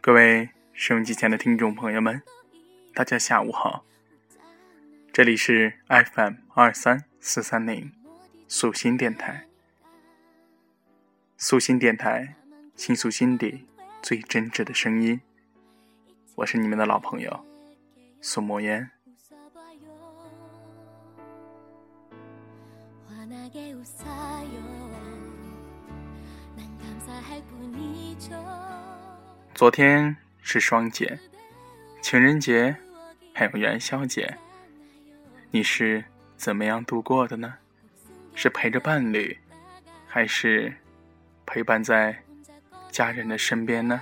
各位收音机前的听众朋友们，大家下午好，这里是 FM 二三四三零素心电台，素心电台倾诉心底最真挚的声音，我是你们的老朋友苏墨烟。昨天是双节，情人节，还有元宵节，你是怎么样度过的呢？是陪着伴侣，还是陪伴在家人的身边呢？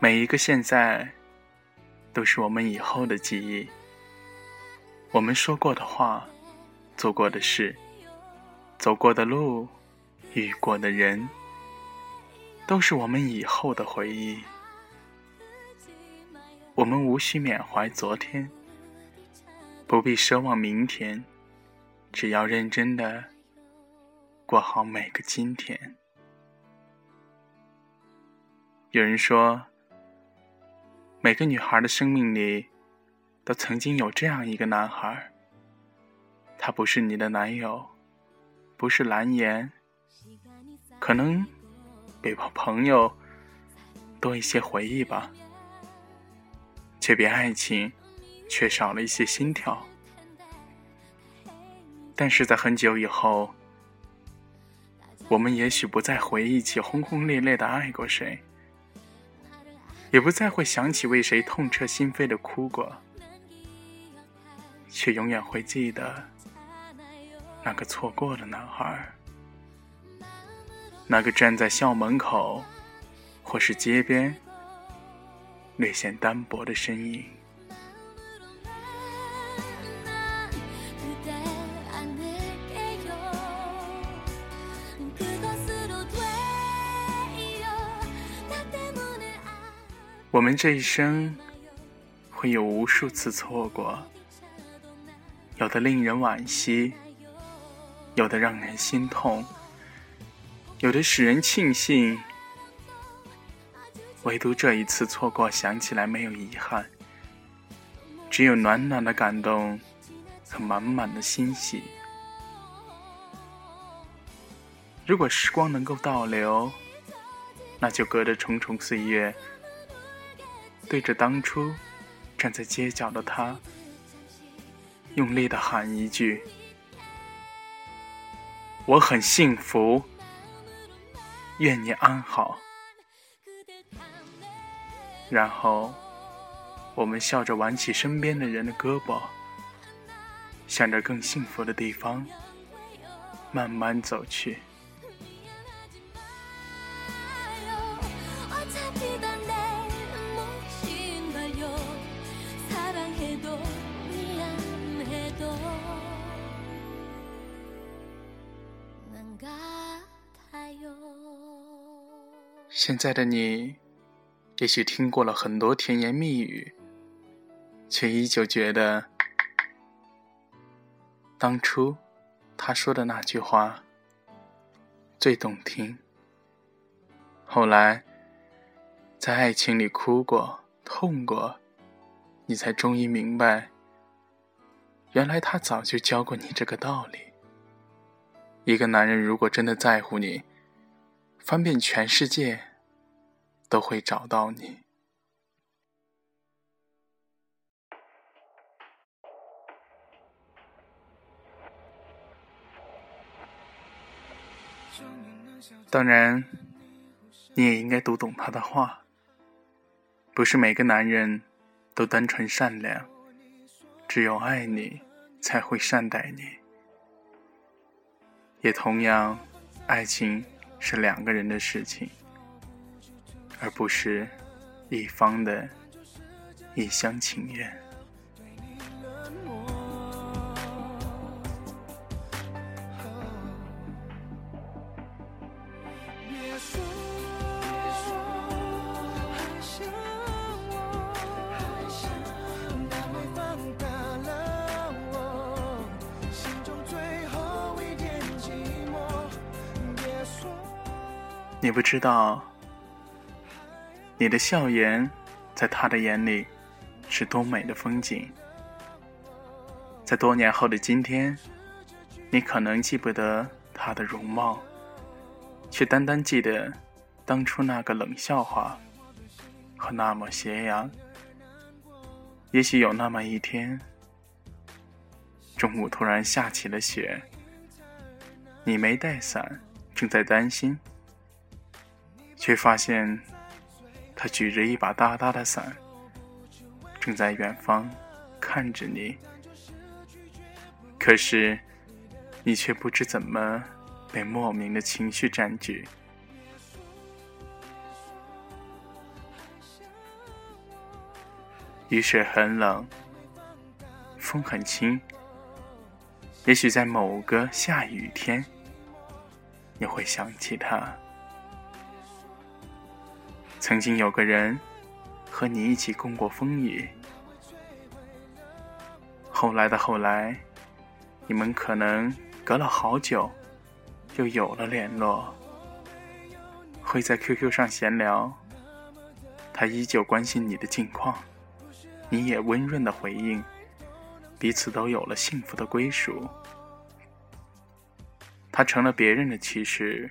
每一个现在。都是我们以后的记忆。我们说过的话，做过的事，走过的路，遇过的人，都是我们以后的回忆。我们无需缅怀昨天，不必奢望明天，只要认真的过好每个今天。有人说。每个女孩的生命里，都曾经有这样一个男孩。他不是你的男友，不是蓝颜，可能比朋友多一些回忆吧，却比爱情缺少了一些心跳。但是在很久以后，我们也许不再回忆起轰轰烈烈的爱过谁。也不再会想起为谁痛彻心扉的哭过，却永远会记得那个错过的男孩，那个站在校门口或是街边略显单薄的身影。我们这一生会有无数次错过，有的令人惋惜，有的让人心痛，有的使人庆幸，唯独这一次错过，想起来没有遗憾，只有暖暖的感动和满满的欣喜。如果时光能够倒流，那就隔着重重岁月。对着当初站在街角的他，用力的喊一句：“我很幸福，愿你安好。”然后，我们笑着挽起身边的人的胳膊，向着更幸福的地方慢慢走去。现在的你，也许听过了很多甜言蜜语，却依旧觉得当初他说的那句话最动听。后来，在爱情里哭过、痛过，你才终于明白，原来他早就教过你这个道理：一个男人如果真的在乎你，翻遍全世界。都会找到你。当然，你也应该读懂他的话。不是每个男人都单纯善良，只有爱你才会善待你。也同样，爱情是两个人的事情。而不是一方的一厢情愿。你不知道，你的笑颜在他的眼里是多美的风景。在多年后的今天，你可能记不得他的容貌，却单单记得当初那个冷笑话和那抹斜阳。也许有那么一天，中午突然下起了雪，你没带伞，正在担心。却发现，他举着一把大大的伞，正在远方看着你。可是，你却不知怎么被莫名的情绪占据。雨水很冷，风很轻。也许在某个下雨天，你会想起他。曾经有个人和你一起共过风雨，后来的后来，你们可能隔了好久，又有了联络，会在 QQ 上闲聊，他依旧关心你的近况，你也温润的回应，彼此都有了幸福的归属。他成了别人的骑士，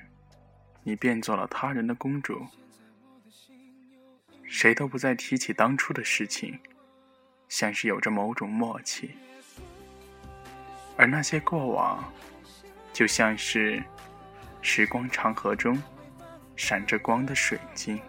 你变做了他人的公主。谁都不再提起当初的事情，像是有着某种默契。而那些过往，就像是时光长河中闪着光的水晶。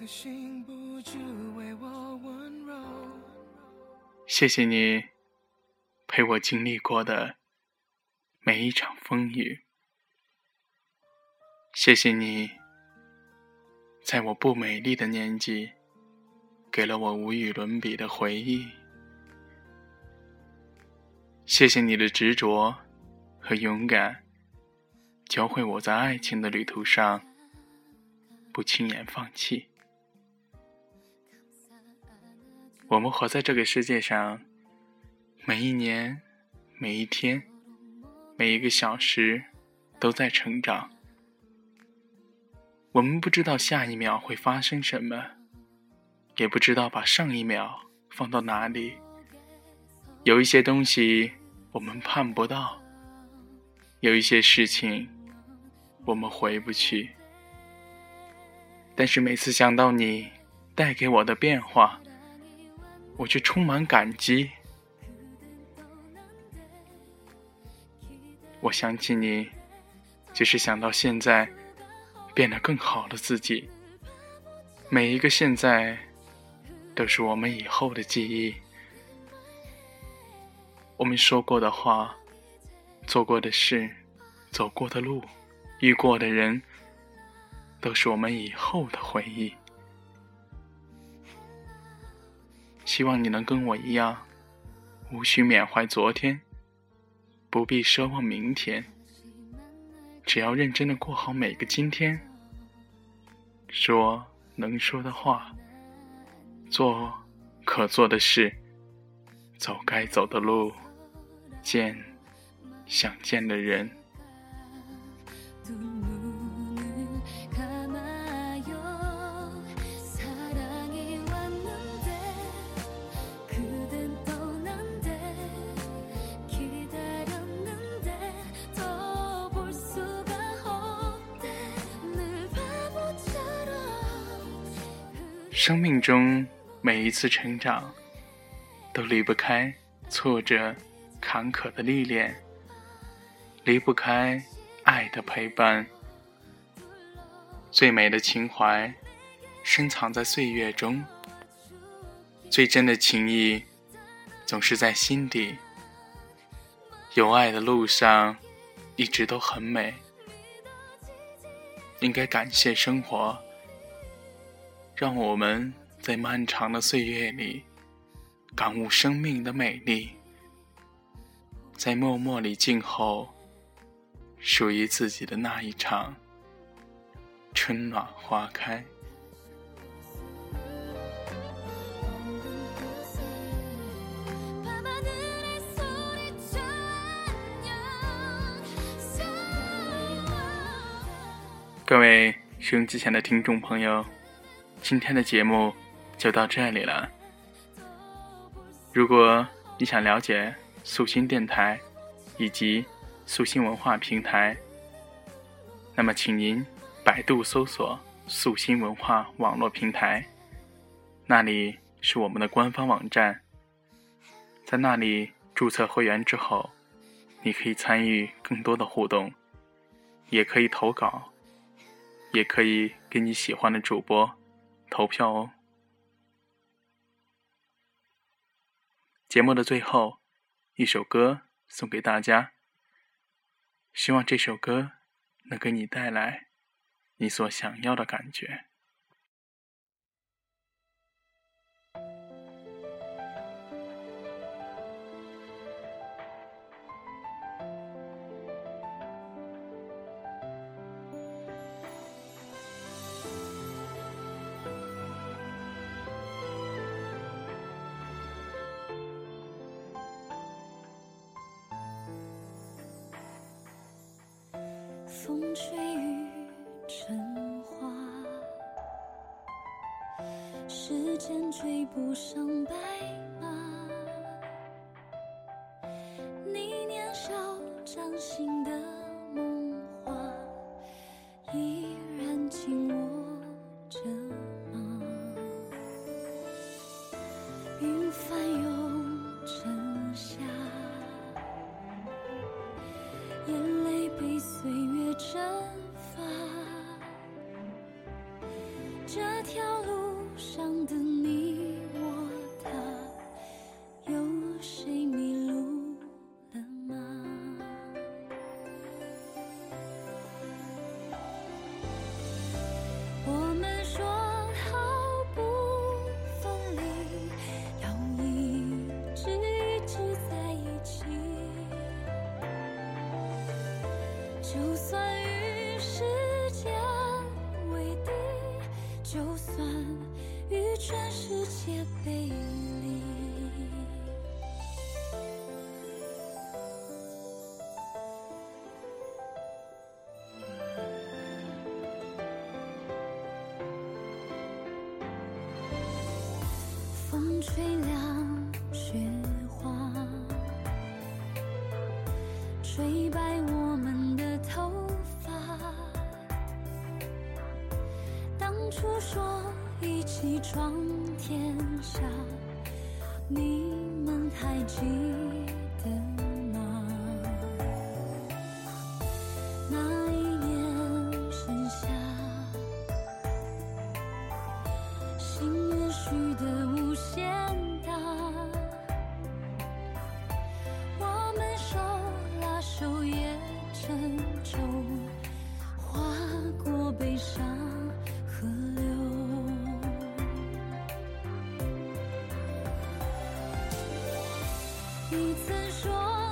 的心不住为我温柔。谢谢你陪我经历过的每一场风雨，谢谢你在我不美丽的年纪给了我无与伦比的回忆，谢谢你的执着和勇敢，教会我在爱情的旅途上不轻言放弃。我们活在这个世界上，每一年、每一天、每一个小时，都在成长。我们不知道下一秒会发生什么，也不知道把上一秒放到哪里。有一些东西我们盼不到，有一些事情我们回不去。但是每次想到你带给我的变化，我却充满感激。我想起你，就是想到现在变得更好的自己。每一个现在，都是我们以后的记忆。我们说过的话，做过的事，走过的路，遇过的人，都是我们以后的回忆。希望你能跟我一样，无需缅怀昨天，不必奢望明天，只要认真的过好每个今天，说能说的话，做可做的事，走该走的路，见想见的人。生命中每一次成长，都离不开挫折、坎坷的历练，离不开爱的陪伴。最美的情怀，深藏在岁月中；最真的情谊，总是在心底。有爱的路上，一直都很美。应该感谢生活。让我们在漫长的岁月里感悟生命的美丽，在默默里静候属于自己的那一场春暖花开。各位收音机前的听众朋友，今天的节目就到这里了。如果你想了解素心电台以及素心文化平台，那么请您百度搜索“素心文化网络平台”，那里是我们的官方网站。在那里注册会员之后，你可以参与更多的互动，也可以投稿。也可以给你喜欢的主播投票哦。节目的最后，一首歌送给大家，希望这首歌能给你带来你所想要的感觉。风吹雨成花，时间追不上白吹白我们的头发。当初说一起闯天下，你们还记得？你曾说